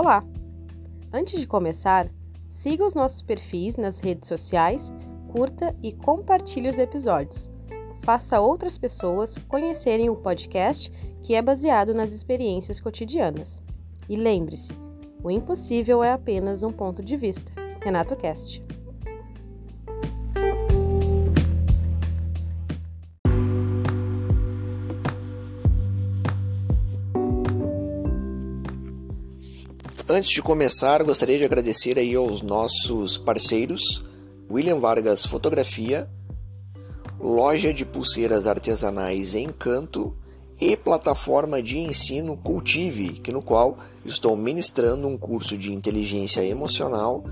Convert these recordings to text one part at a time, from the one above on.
Olá! Antes de começar, siga os nossos perfis nas redes sociais, curta e compartilhe os episódios. Faça outras pessoas conhecerem o podcast que é baseado nas experiências cotidianas. E lembre-se, o impossível é apenas um ponto de vista. Renato Cast. Antes de começar, gostaria de agradecer aí aos nossos parceiros William Vargas Fotografia, Loja de Pulseiras Artesanais Encanto e plataforma de ensino Cultive, que no qual estou ministrando um curso de inteligência emocional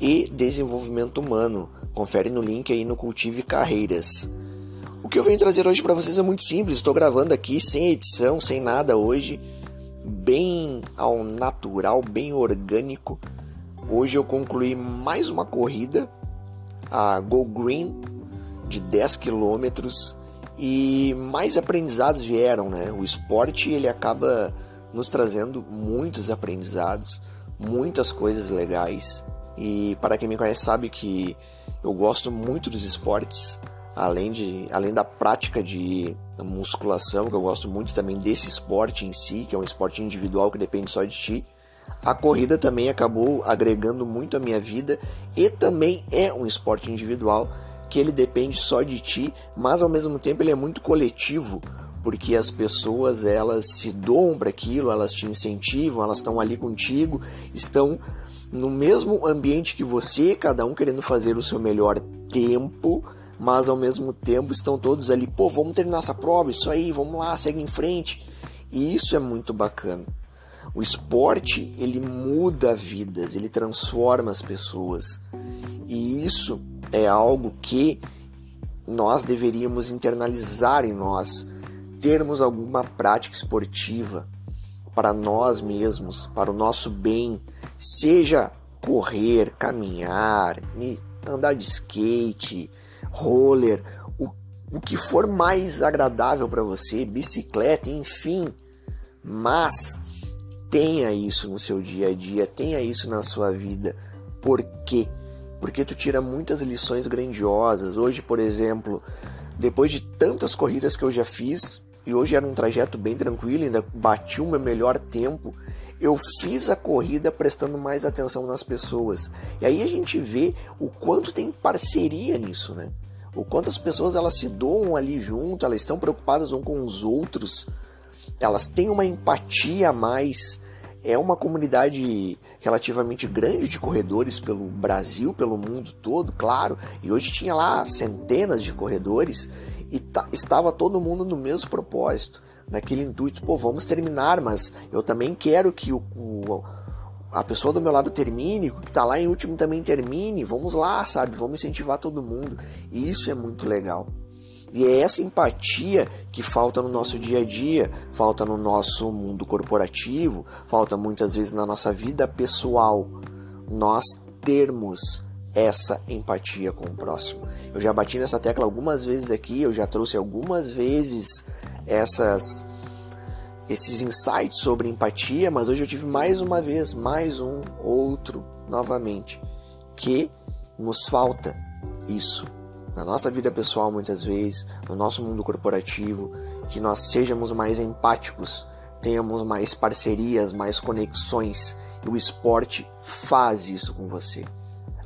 e desenvolvimento humano. Confere no link aí no Cultive Carreiras. O que eu venho trazer hoje para vocês é muito simples, estou gravando aqui sem edição, sem nada hoje bem ao natural, bem orgânico. Hoje eu concluí mais uma corrida, a Go Green, de 10 quilômetros e mais aprendizados vieram, né? O esporte ele acaba nos trazendo muitos aprendizados, muitas coisas legais. E para quem me conhece sabe que eu gosto muito dos esportes, além, de, além da prática de musculação, que eu gosto muito também desse esporte em si, que é um esporte individual que depende só de ti. A corrida também acabou agregando muito a minha vida e também é um esporte individual que ele depende só de ti, mas ao mesmo tempo ele é muito coletivo, porque as pessoas elas se doam para aquilo, elas te incentivam, elas estão ali contigo, estão no mesmo ambiente que você, cada um querendo fazer o seu melhor tempo mas ao mesmo tempo estão todos ali, pô, vamos terminar essa prova, isso aí, vamos lá, segue em frente. E isso é muito bacana. O esporte, ele muda vidas, ele transforma as pessoas. E isso é algo que nós deveríamos internalizar em nós, termos alguma prática esportiva para nós mesmos, para o nosso bem, seja correr, caminhar, andar de skate, roller, o, o que for mais agradável para você, bicicleta, enfim. Mas tenha isso no seu dia a dia, tenha isso na sua vida. Por quê? Porque tu tira muitas lições grandiosas. Hoje, por exemplo, depois de tantas corridas que eu já fiz, e hoje era um trajeto bem tranquilo, ainda bati o meu melhor tempo. Eu fiz a corrida prestando mais atenção nas pessoas. E aí a gente vê o quanto tem parceria nisso, né? o quanto as pessoas elas se doam ali junto, elas estão preocupadas um com os outros, elas têm uma empatia a mais. É uma comunidade relativamente grande de corredores pelo Brasil, pelo mundo todo, claro. E hoje tinha lá centenas de corredores e estava todo mundo no mesmo propósito, naquele intuito, pô, vamos terminar, mas eu também quero que o, o a pessoa do meu lado termine, que está lá em último também termine, vamos lá, sabe? Vamos incentivar todo mundo. E isso é muito legal. E é essa empatia que falta no nosso dia a dia, falta no nosso mundo corporativo, falta muitas vezes na nossa vida pessoal. Nós termos essa empatia com o próximo. Eu já bati nessa tecla algumas vezes aqui, eu já trouxe algumas vezes essas esses insights sobre empatia, mas hoje eu tive mais uma vez, mais um outro novamente, que nos falta isso na nossa vida pessoal muitas vezes, no nosso mundo corporativo, que nós sejamos mais empáticos, tenhamos mais parcerias, mais conexões, e o esporte faz isso com você.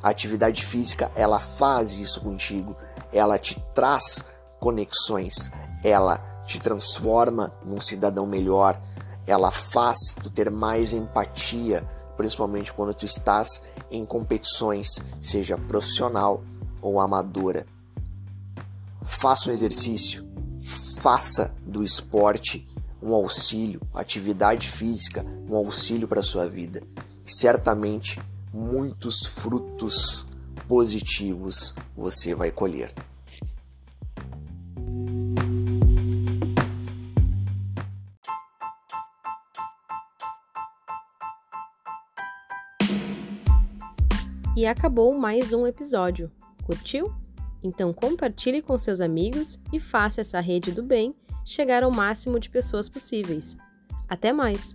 A atividade física, ela faz isso contigo, ela te traz conexões, ela te transforma num cidadão melhor, ela faz tu ter mais empatia, principalmente quando tu estás em competições, seja profissional ou amadora. Faça um exercício, faça do esporte um auxílio, atividade física, um auxílio para a sua vida. certamente muitos frutos positivos você vai colher. E acabou mais um episódio. Curtiu? Então compartilhe com seus amigos e faça essa rede do bem chegar ao máximo de pessoas possíveis. Até mais!